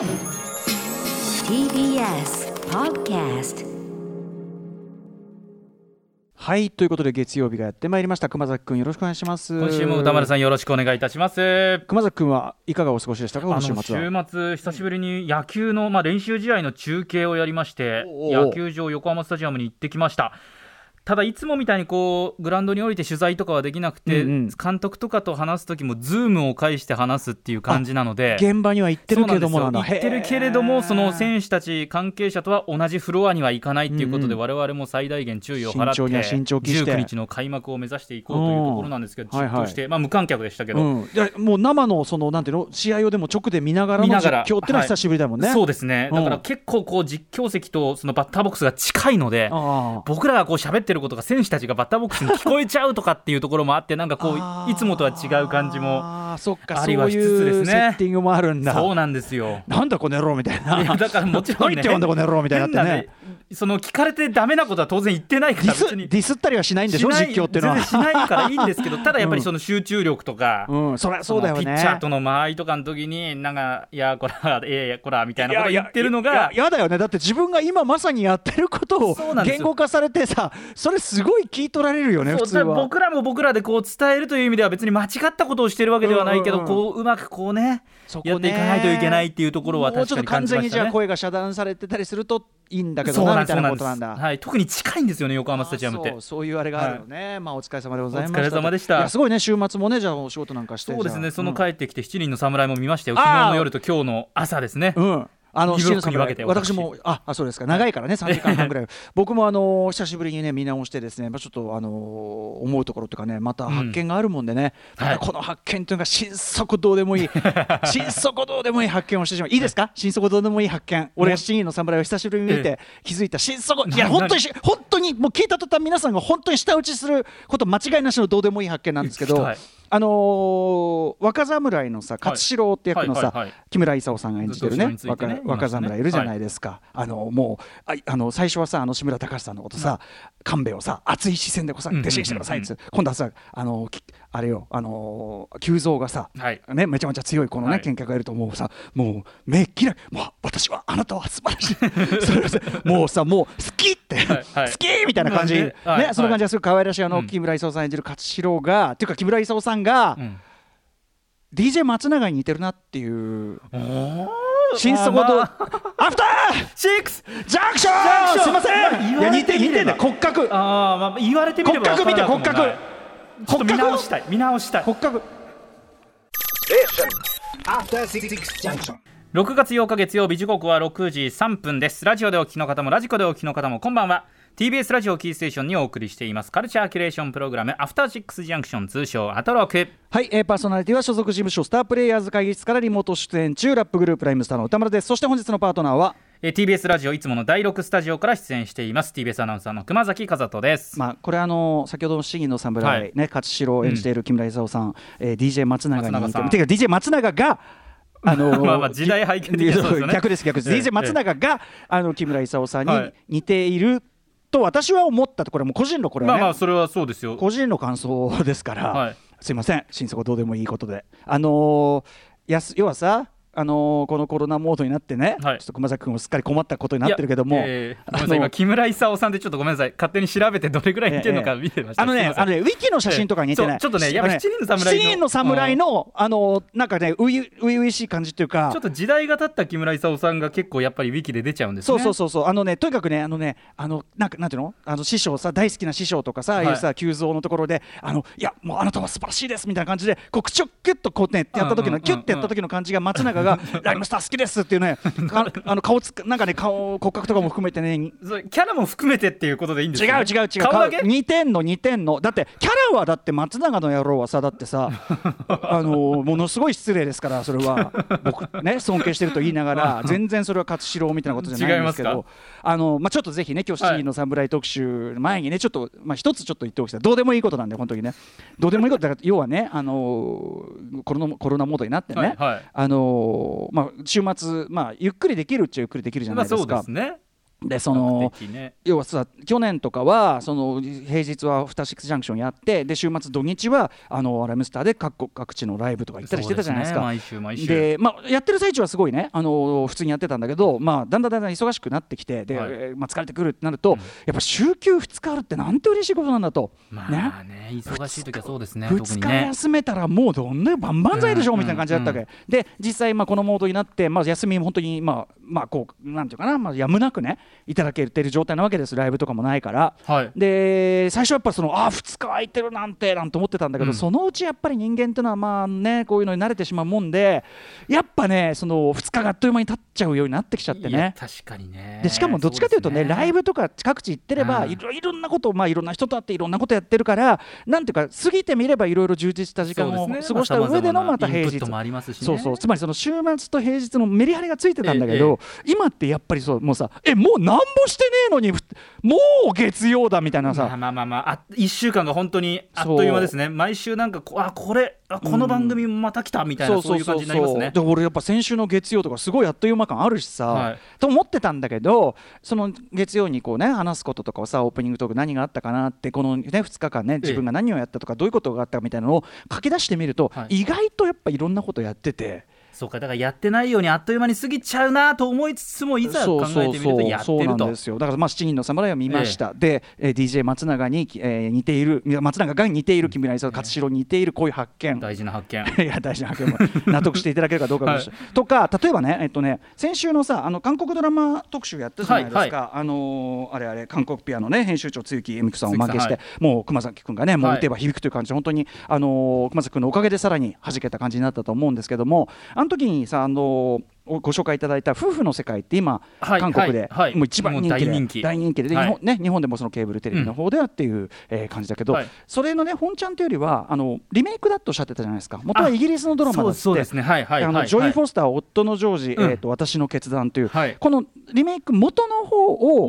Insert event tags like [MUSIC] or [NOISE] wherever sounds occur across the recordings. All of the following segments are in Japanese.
TBS Podcast はいということで月曜日がやってまいりました。熊崎くんよろしくお願いします。今週も歌丸さんよろしくお願いいたします。熊崎くんはいかがお過ごしでしたか？こあのの週末は。週末久しぶりに野球の、まあ、練習試合の中継をやりまして野球場横浜スタジアムに行ってきましたただいつもみたいにこうグラウンドに降りて取材とかはできなくて、うんうん。監督とかと話す時もズームを介して話すっていう感じなので現場には行ってるけども行ってるけれどもその選手たち関係者とは同じフロアには行かないっていうことで、うん。我々も最大限注意を払って慎重には慎重期して。19日の開幕を目指していこうというところなんですけど、うんはい。はいして、まあ、無観客でしたけど、うん、でもう生のそのなんていうの試合をでも直で見ながらの実況ってのは久しぶりだもんね。そうですね、うんだから結構こう実況席とそのバッターボックスが近いので、あ。僕らがこう喋ってることが選手たちがバッターボックスに聞こえちゃうとかっていうところもあって、なんかこあういつもとは違う感じも、あーそっかそうありはしつつですねセッティングもあるんだ。そうなんですよ。なんだこの野郎みたいな。いやだからもちろんね、何言ってんだこの野郎みたいになってね。その聞かれてダメなことは当然言ってないから別にディスったりはしないんでしょ？実況っていうのは。全然しないからいいんですけど、ただやっぱりその集中力とか。うん、そうだよね。ピッチャーとの間合いとかの時に、なんか、いや、こら、いやいや、こら、みたいなことを言ってるのがい、ややだよねだって自分が今まさにやってることを言語化されてさそれすごい聞い取られるよね普通は。僕らも僕らでこう伝えるという意味では別に間違ったことをしてるわけではないけど、うんうんうん。こううまくこうねそこね。やっていかないといけないっていうところはもうちょっと完確かに感じ全にじゃあましたね。声が遮断されてたりするといいんだけどなみたいなことなんだ。はい、特に近いんですよね横浜スタジアムって。そうそういうあれがあるよね、まあお疲れ様でございました。お疲れ様でした。すごいね週末もねじゃあお仕事なんかしてそうですね。その帰ってきて七人の侍も見ましたよ。あー昨日の夜と今日の朝ですね。うん、うんあの私もああそうですか。長いからね3時間半ぐらい。[LAUGHS] 僕もあの久しぶりにね見直してですねまあちょっとあの思うところとかねまた発見があるもんでね、はい。またこの発見というのが心底どうでもいい。[LAUGHS] 心底どうでもいい発見をしてしまう。いいですか？心底どうでもいい発見。俺が7人の侍を久しぶりに見て気づいた心底いやな本当にし本当にもう聞いた途端皆さんが本当に舌打ちすること間違いなしのどうでもいい発見なんですけど、聞きたいあのー若侍のさ勝四郎って役のさ、はいはいはい。木村勲さんが演じてるね。ね若若侍いるじゃないですか、あのもうああの最初はさあの志村隆さんのことさ、神戸をさ熱い視線でこうさうんうんうんうん。弟子にしてくださいっつって今度はさあのきあれよあの急蔵がさ、はい。ね、めちゃめちゃ強いこのね、はい。見客がいるともうさもう目きらもう私はあなたは素晴らしい。[LAUGHS] もうさもう好きはいはい。好きみたいな感じ、まあねねはい。その感じがすごい可愛らしいあの、うん。木村勲さん演じる勝四郎がっていうか木村勲さんが、うん。DJ 松永に似てるなっていうおー。心底と、まあまあ。アフタシックス!ージャンクション!ジャンクション!すいません!いや似て似てんだよ骨格。あー、まあ、言われてみれば骨格見て骨格。ちょっと見直したい。見直したい。骨格。After Six Junction. 6月8日月曜日時刻は6時3分です。ラジオでお聞きの方もラジコでお聞きの方もこんばんは。TBS ラジオキーステーションにお送りしています。カルチャーキュレーションプログラムアフターシックスジャンクション通称アトロク。はい、えー、パーソナリティは所属事務所スタープレイヤーズ会議室からリモート出演中ラップグループライムスターの宇多丸です。そして本日のパートナーは？えー TBS ラジオいつもの第6スタジオから出演しています。TBS アナウンサーの熊崎和人です、まあこれあの先ほどの市議の侍、はい。ね勝四郎を演じている木村勲さん、えー DJ 松永にてか DJ 松永があのー [LAUGHS] まあまあ時代背景的そうですよね。[LAUGHS] 逆です逆です、ええ DJ 松永があの木村勲さんにはい。似ていると私は思ったとこれもう個人のこれはね、まあまあそれはそうですよ。個人の感想ですから、はい。すいません。心底どうでもいいことで。あのーやす要はさあのーこのコロナモードになってね、はい。ちょっと熊崎君もすっかり困ったことになってるけども、えー今木村勲さんでちょっとごめんなさい。勝手に調べてどれぐらい似てるのか見てました、あのね、あのね、ウィキの写真とかに似てない。そうちょっとねやっぱ七人の侍の。七人の侍の、あの、なんかね、ういう、う々しい感じっていうか。ちょっ。と時代が経った木村勲さんが結構やっぱりウィキで出ちゃうんですね。そうそうそうそう。あのねとにかくねあのねあのなんかなんていうの？あの師匠さ大好きな師匠とかさ、はい。い、うさ急蔵のところであのいやもうあなたは素晴らしいですみたいな感じでこう口をキュッとこうねやった時うんうんうんうんのキュッてやった時の感じが松永がライムスター好きですっていうね [LAUGHS] ああの顔つくなんかね顔骨格とかも含めてねキャラも含めてっていうことでいいんです違うか、違う違う。顔だけ？似てんの似てんの。だってキャラはだって松永の野郎はさだってさ [LAUGHS] あのものすごい失礼ですからそれは。僕ね尊敬してると言いながら [LAUGHS] 全然それは勝四郎みたいなことじゃないんですけどあの、まあ、ちょっとぜひね今日7時の侍特集前にねちょっと、まあ、一つちょっと言っておきたい。どうでもいいことなんで本当にね。どうでもいいことだから要はねあのコロナコロナモードになってね、はいはい。あのまあ、週末、まあ、ゆっくりできるっちゃゆっくりできるじゃないですか。そうですねでその要はさ去年とかはその平日はアフターシックスジャンクションやってで週末土日はあのライムスターで各国各地のライブとか行ったりしてたじゃないですか。でまあ、やってる最中はすごいね、あの普通にやってたんだけど、まあ、だんだんだんだん忙しくなってきてで、まあ、疲れてくるってなると、やっぱ週休2日あるってなんて嬉しいことなんだと。まあね。忙しい時はそうですね特2日休めたらもうどんな万々歳でしょ、うんみたいな感じだったわけ、で実際まあこのモードになって、まあ、休みも本当にまあまあこうなんていうかな、まあ、やむなくねいただけてる状態なわけです。ライブとかもないから。はい。で最初やっぱそのあ2日空いてるなんてなんて思ってたんだけど、うん。そのうちやっぱり人間っていうのはまあねこういうのに慣れてしまうもんでやっぱねその2日があっという間に経っちゃうようになってきちゃってね。確かにね。でしかもどっちかというとねそですライブとか各地行ってれば、うん。いろいろんなことを、まあ、いろんな人と会っていろんなことやってるからなんていうか過ぎてみればいろいろ充実した時間を過ごした上でのまた平日。そうそう。つまりその週末と平日のメリハリがついてたんだけど、今ってやっぱりそうもうさえもう何もしてねえのにふもう月曜だみたいなさ、まあまあまあまああ1週間が本当にあっという間ですね。毎週なんかこあこれあこの番組また来たみたいな、そういう感じになりますね。で俺やっぱ先週の月曜とかすごいあっという間感あるしさ、はい。と思ってたんだけどその月曜にこうね話すこととかをさオープニングトーク何があったかなってこのね2日間ね自分が何をやったとかどういうことがあったかみたいなのを書き出してみると、はい。意外とやっぱいろんなことやってて。そうかだからやってないようにあっという間に過ぎちゃうなと思いつつもいざ考えてみるとやってそうなんるとですよ。だからまあ7人の侍を見ました、で、え。ー DJ 松永に、えー似ている松永が似ている木村勲勝代に似ているこういう発見。大事な発見。いや大事な発見も納得していただけるかどうかもしれない [LAUGHS] とか例えばねえっとね先週のさあの韓国ドラマ特集やったじゃないですか、はいはあのーあれあれ韓国ピアノね編集長露木恵美子さんをおまけして、露木もう熊崎君がねもうはい。打てば響くという感じで本当にあのー熊崎君のおかげでさらに弾けた感じになったと思うんですけどもあの時にさあのーご紹介いただいた「夫婦の世界」って今、はい韓国で、はいはい。もう一番人気で人気。大人気で。で、はい。日本ね、日本でもそのケーブルテレビの方ではっていう、えー感じだけど、はい。それのね本ちゃんというよりはあのリメイクだとおっしゃってたじゃないですか。元はイギリスのドラマだって。そうですね。はいはいはいあの女医・はいフォスター、夫のジョージ、うん。えー、と私の決断という、はい。このリメイク元の方を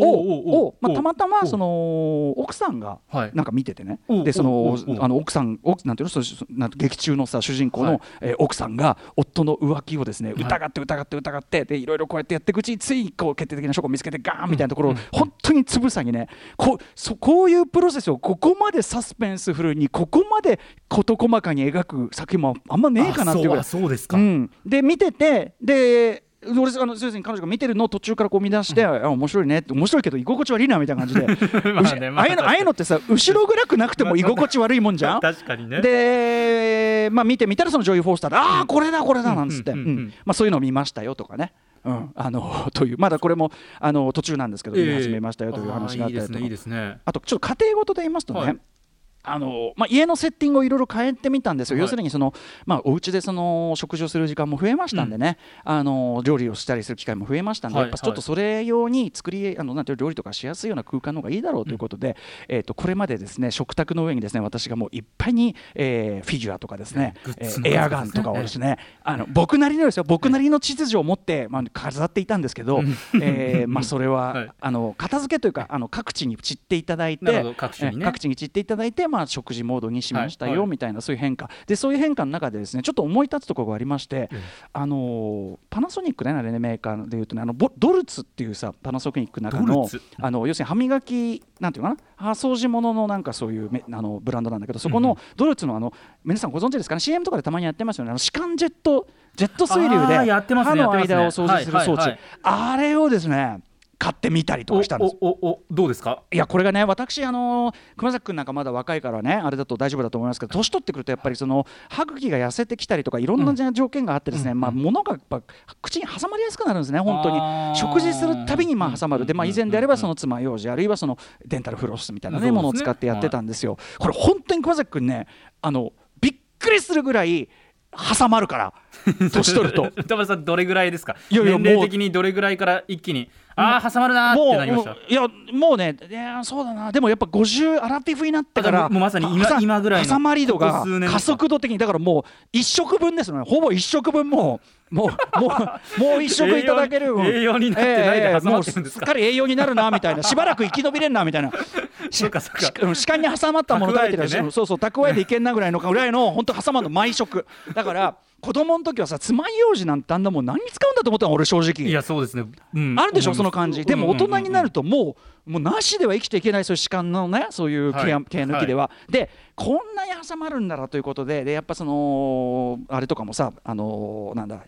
をを、まあ、たまたまおその奥さんがはい。なんか見ててね、おでそのあの奥さん奥なんていうのそそなんて劇中のさ主人公の、はい。えー奥さんが夫の浮気をですねい疑って疑って疑ってでいろいろこうやってやっていくうちについこう決定的な証拠を見つけてガーンみたいなところを、本当につぶさにねこうそこういうプロセスをここまでサスペンスフルにここまで事細かに描く作品もあんまねえかなっていうぐらい。あそうですか、うん、で見ててで俺あの要するに彼女が見てるのを途中からこう見出して、あ面白いねって面白いけど居心地悪いなみたいな感じで。[LAUGHS] まあねまあああいうのああいうのってさ後ろ暗くなくても居心地悪いもんじゃん？確かにね。で、まあ、見てみたらそのジョイ・フォースターで、ああこれだこれだなんつって、そういうのを見ましたよとかね。うん、あの [LAUGHS] というまだこれもあの途中なんですけど、見始めましたよという話があったりとか。あーいいですねね。あとちょっと家庭ごとで言いますとね、はいあのまあ、家のセッティングをいろいろ変えてみたんですよ、はい。要するにその、まあ、お家でその食事をする時間も増えましたんでね、あの料理をしたりする機会も増えましたんで、はいやっぱちょっとそれ用に作りあのなんていう料理とかしやすいような空間の方がいいだろうということで、えー、とこれまでですね食卓の上にですね私がもういっぱいに、えーフィギュアとかですね、えーエアガンとかをですね、あの僕なりのですよ僕なりの秩序を持って、まあ、飾っていたんですけど、えーまあ、[LAUGHS] それは、はい。あの片付けというかあの各地に散っていただいて各地にね。え各地に散っていただいて、まあ、食事モードにしましたよ、みたいなそういう変化。でそういう変化の中でですねちょっと思い立つところがありまして、あのパナソニックねあれねメーカーでいうとねあのボドルツっていうさパナソニックの中のあの要するに歯磨きなんていうかな歯掃除物のなんかそういうめあのブランドなんだけどそこのドルツのあの皆さんご存知ですかね？CM とかでたまにやってますよね。あの歯間ジェットジェット水流で歯の間を掃除する装置、あれをですね買ってみたりとかしたんです。おおどうですか？いやこれがね私あのー熊崎君なんかまだ若いからねあれだと大丈夫だと思いますけど年取ってくるとやっぱりその歯茎が痩せてきたりとかいろんな条件があってですね、まあ物がやっぱ口に挟まりやすくなるんですね本当に。食事するたびにまあ挟まる。でまあ以前であればそのうん爪楊枝あるいはそのデンタルフロスみたいなねね。ものを使ってやってたんですよ。これ本当に熊崎君ねあのびっくりするぐらい挟まるから。[LAUGHS] 年取ると。田村さんどれぐらいですか？いやいや年齢もう的にどれぐらいから一気にああ挟まるなーってなりました？いやもうねいやそうだな。でもやっぱ50アラフィフになってからもうまさに今は今ぐらいの挟まり度が加速度的にだからもう一食分ですよね。ほぼ一食分もうもうもうもう一食いただける。[LAUGHS] 栄養になってないでってるんですか？すっかり栄養になるなみたいなしばらく生き延びれんなみたいなそうかそ歯間に挟まったもの食べてる蓄えてねそうそう蓄えていけんなぐらいのぐらいの本当挟まるの毎食だから子供の時はさ爪楊枝なんてあんなもん何に使うんだと思ったの俺正直。いやそうですね、うん。あるでしょその感じ。でも大人になるとともうもうなしでは生きていけないそういう歯間のねそういう毛,、はい。毛抜きでは、でこんなに挟まるんだらということででやっぱそのあれとかもさあのなんだ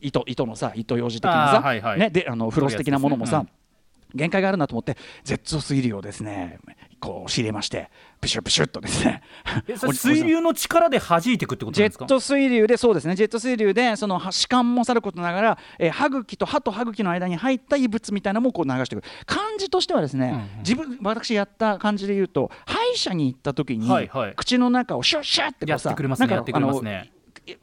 糸糸のさ糸用紙的なさ、はいはい。ね、であのフロス的なものもさ、そういうやつです限界があるなと思って絶頂水流をですね。こう仕入れましてプシュプシュっとですね。[LAUGHS] 水流の力で弾いていくってことなんですか？ジェット水流でそうですね。ジェット水流でその歯間もさることながら、えー歯茎と歯と歯茎の間に入った異物みたいなのもこう流していく感じとしてはですね、うんうん。自分私やった感じで言うと歯医者に行った時に、はいはい。口の中をシュッシュッってこうさやってくれますねなんかやってくれますね。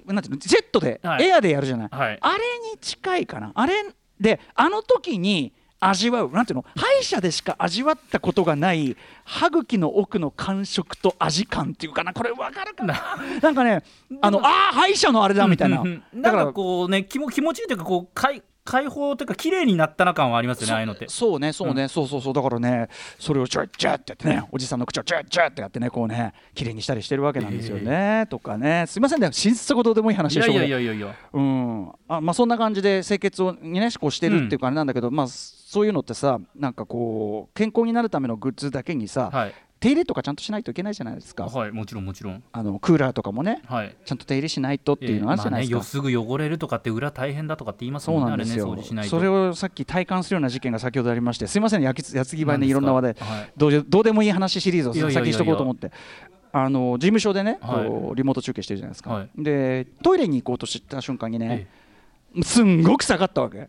なんていうのジェットで、はい。エアでやるじゃない、はい。あれに近いかな。あれであの時に味わうなんていうの歯医者でしか味わったことがない歯茎の奥の感触と味感っていうかなこれ分かるかな？な。んかねあのあー歯医者のあれだみたいな。うんうん。うんだからこうね気も気持ちいいというかこう解解放というか綺麗になったな感はありますよねああいうのって。そうねそうね、そうそうそう。だからねそれをチュッチュッってやってねおじさんの口をチュッチュッってやってねこうね綺麗にしたりしてるわけなんですよね、とかね。すいませんね親切ことでもいい話でしょう。やいやいやいやうん。あまあ、そんな感じで清潔をにねこうしてるっていうかあれなんだけど、まあそういうのってさなんかこう健康になるためのグッズだけにさ、はい。手入れとかちゃんとしないといけないじゃないですか、はいもちろんもちろん。あのクーラーとかもねはい。ちゃんと手入れしないとっていうのがあるじゃないですか、まあね、よすぐ汚れるとかって裏大変だとかって言いますそもね。あれねうんなんですよ、掃除しないと。それをさっき体感するような事件が先ほどありましてすいませんやきつやつぎばいねいろんな話題、はい。どうでどうでもいい話シリーズをいやいやいやいや。先にしとこうと思って。あの事務所でね、はい。リモート中継してるじゃないですか、はい。でトイレに行こうとした瞬間にねえ、すんごく下がったわけ。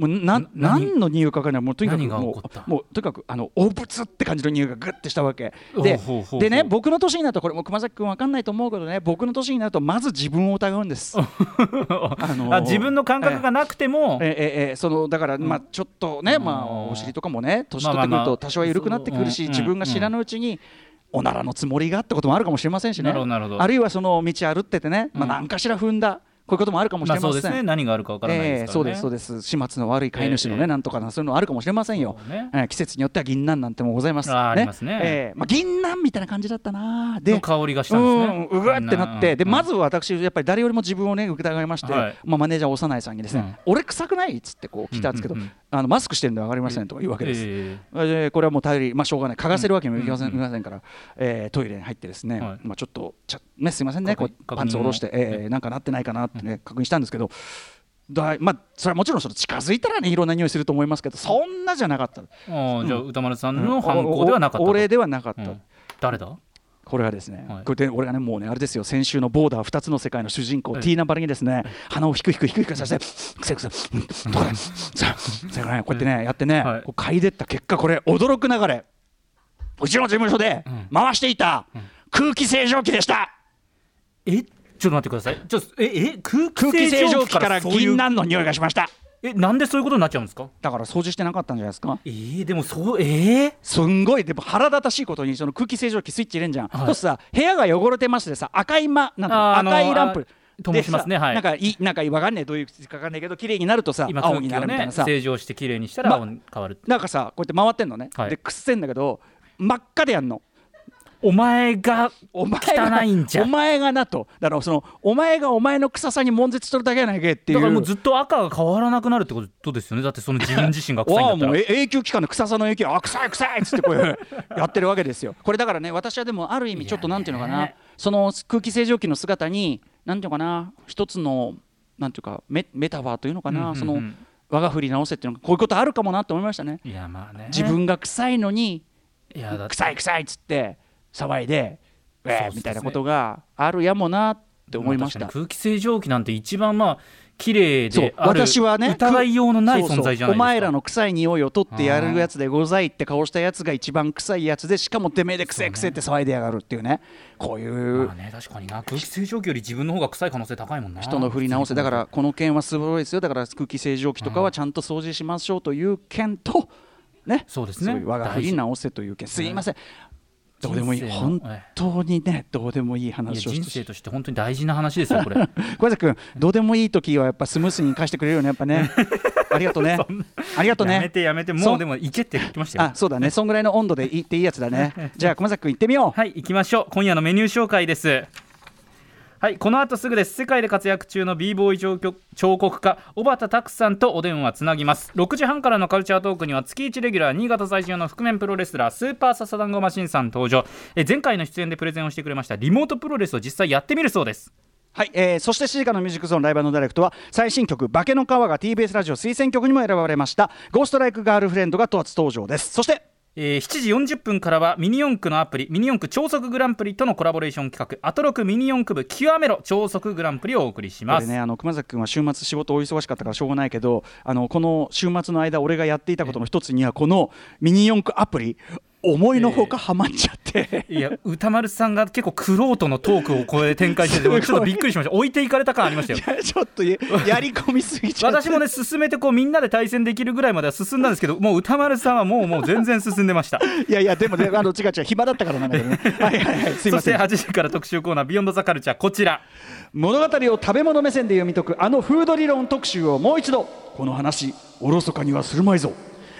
もうなな何？の匂いか分からない。もうとにかくもうもうとにかくあの汚物って感じの匂いがグッてしたわけ。ででね僕の年になるとこれも熊崎君分かんないと思うけどね僕の年になるとまず自分を疑うんです。[LAUGHS] あのーあ自分の感覚がなくても、ええええそのだからまあちょっとね、まあお尻とかもね年取ってくると多少は緩くなってくるし、自分が知らぬうちにおならのつもりがってこともあるかもしれませんしね。あるいはその道歩っててね、まあ、何かしら踏んだこういうこともあるかもしまあれません。そうですね。何があるかわからないですからね、ええそうですそうです。始末の悪い飼い主のね、ええ。なんとかなそういうのあるかもしれませんよ、ね。ええ季節によっては銀杏なんてもございます。あーありますね。ええまあ、銀杏みたいな感じだったな。での香りがしたんですね。うわってなって、でまず私やっぱり誰よりも自分をね疑いまして、はい。まあ、マネージャー幼いさんにですね、うん。俺臭くないっつってこう来たんですけど、うんうんうんあのマスクしてるんで分かりませんとか言うわけです、えでこれはもう頼り、まあ、しょうがない。嗅がせるわけにもいきません,、から、えートイレに入ってですね、はい。まあ、ちょっとちゃねすいませんね。こうパンツ下ろして、えーなんかなってないかなってね、確認したんですけどだまあ、それはもちろんその近づいたらねいろんな匂いすると思いますけどそんなじゃなかった、えああじゃあ歌丸さんの犯行ではなかったと、おお俺ではなかった、うん。誰だ？これはですね、はい。これで俺がねもうねあれですよ先週のボーダー2つの世界の主人公、ええティーナバリにですね鼻をひくひくひくひくさせてくせくせうんとかねさそれからねこうやってねやってね、はい。こう嗅いでった結果これ驚く流れ。うちの事務所でん。回していた空気清浄機でした、え？ちょっと待ってください。ちょっとええ？空空気清浄機から銀杏の匂いがしましたえなんでそういうことになっちゃうんですか？だから掃除してなかったんじゃないですか？えー、でもそうえー、すんごいでも腹立たしいことにその空気清浄機スイッチ入れんじゃん、はい。そうするとさ部屋が汚れてますでさ赤いまなんていうのあーあの赤いランプ。あ灯しますねはい。なんかいなんかわかんねえどういう口かわかんないけど綺麗になるとさ今青になるみたいなさ、正常してきれいにしたらま青に変わる、なんかさこうやって回ってんのね、はい。でくっせんだけど真っ赤でやんのお前がお前が汚いんじゃ。お前がなと。だからそのお前がお前の臭さに悶絶しとるだけやないけっていう。だからもうずっと赤が変わらなくなるってことですよね。だってその自分自身が臭いんだったら。もうえ永久期間の臭さの影響あ臭い臭いっつってこう。い [LAUGHS] うやってるわけですよ。これだからね私はでもある意味ちょっとなんていうのかな。その空気清浄機の姿になんていうのかな。一つのなんていうかメメタファーというのかな、うんうんうん。その我が振り直せっていうのがこういうことあるかもなって思いましたね。いやまあね。自分が臭いのに臭い臭いっつって騒いでえーみたいなことがあるやもなって思いました。確かに空気清浄機なんて一番まあ綺麗である私はね疑いようのない存在じゃないですか。お前らの臭い匂いを取ってやるやつでございって顔したやつが一番臭いやつでしかもてめえで臭い臭いって騒いでやがるっていうね。こういうまあね確かにな。空気清浄機より自分の方が臭い可能性高いもんな。人の振り直せだからこの件はすごいですよ。だから空気清浄機とかはちゃんと掃除しましょうという件とね。そうですね。いう我が振り直せという件。すいませんどうでもいい。本え当にねどうでもいい話を人生として本当に大事な話ですよこれ。[LAUGHS] 小崎君どうでもいい時はやっぱスムースに返してくれるよねやっぱね。[LAUGHS] ありがとうね。ありがとうね。やめてやめてもう。でも行けって言ってましたよ。あそうだね。そんぐらいの温度で言っていいやつだね。じゃあ熊崎君行ってみよう。はい行きましょう。今夜のメニュー紹介ですはいこの後すぐです。世界で活躍中の b ボーイ彫刻彫刻家小畑拓さんとお電話つなぎます。6時半からのカルチャートークには月1レギュラー新潟在住の覆面プロレスラースーパーササダンゴマシンさん登場。え前回の出演でプレゼンをしてくれましたリモートプロレスを実際やってみるそうです。はい、えー、そして7時からのミュージックゾーンライブダイレクトは最新曲「化けの皮」が TBS ラジオ推薦曲にも選ばれました「ゴーストライクガールフレンド」が初登場です。そしてえー、7時40分からはミニ四駆のアプリミニ四駆超速グランプリとのコラボレーション企画アトロクミニ四駆部極めろ超速グランプリをお送りします。ねあの熊崎君は週末仕事お忙しかったからしょうがないけどあのこの週末の間俺がやっていたことの一つにはこのミニ四駆アプリ思いのほかハマっちゃって、いや歌丸さんが結構クロートのトークをこれ展開しててちょっとびっくりしました。置いていかれた感ありましたよ。ちょっとややり込みすぎちゃって。私もね進めてこうみんなで対戦できるぐらいまでは進んだんですけどもう歌丸さんはもうもう全然進んでました。いやいやでもねあの違う違う暇だったからなんだけどね。[LAUGHS] はいはいはいすいそしてません8時から特集コーナー「ビヨンドザカルチャーこちら。物語を食べ物目線で読み解くあのフード理論特集をもう一度。この話おろそかにはするまいぞ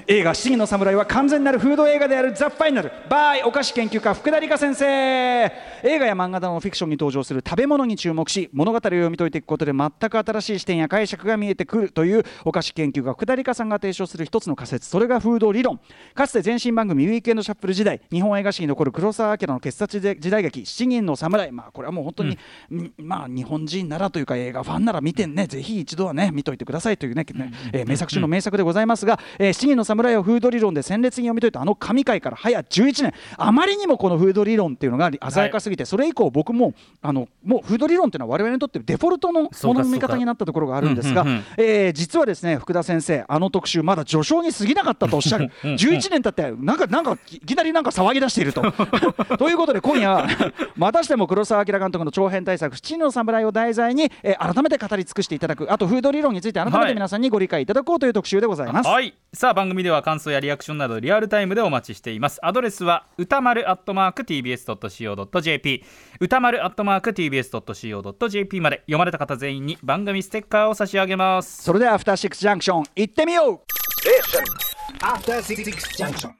映画「七人の侍」は完全なるフード映画であるザ・ファイナル by お菓子研究家福田理香先生。映画や漫画などのフィクションに登場する食べ物に注目し物語を読み解いていくことで全く新しい視点や解釈が見えてくるというお菓子研究家福田理香さんが提唱する一つの仮説。それがフード理論。かつて前身番組「ウィークエンドシャッフル」時代日本映画史に残る黒澤明の傑作時代劇「七人の侍」まあこれはもう本当に、んまあ日本人ならというか映画ファンなら見てね。ぜひ一度はね見といてください。というね、ねえー名作中の名作でございますが「えー七人の侍」をフード理論で鮮烈に読み解いたあの神回から早11年。あまりにもこのフード理論っていうのが鮮やかすぎて、それ以降僕もあのもうフード理論っていうのは我々にとってデフォルトのものの見方になったところがあるんですがうんうんうんえー実はですね福田先生あの特集まだ序章に過ぎなかったとおっしゃる。うんうん11年経ってなんかなんかいきなりなんか騒ぎ出していると。[LAUGHS] ということで今夜は [LAUGHS] またしても黒澤明監督の長編大作「七人の侍」を題材に、えー改めて語り尽くしていただく。あとフード理論について改めはい。て皆さんにご理解いただこうという特集でございます。はい。さあ番組では感想やリアクションなどリアルタイムでお待ちしています。アドレスは歌丸アットマーク TBS.CO.JP 歌丸アットマーク TBS.CO.JP まで読まれた方全員に番組ステッカーを差し上げます。それではアフターシックスジャンクション行ってみよう。After Six Junction.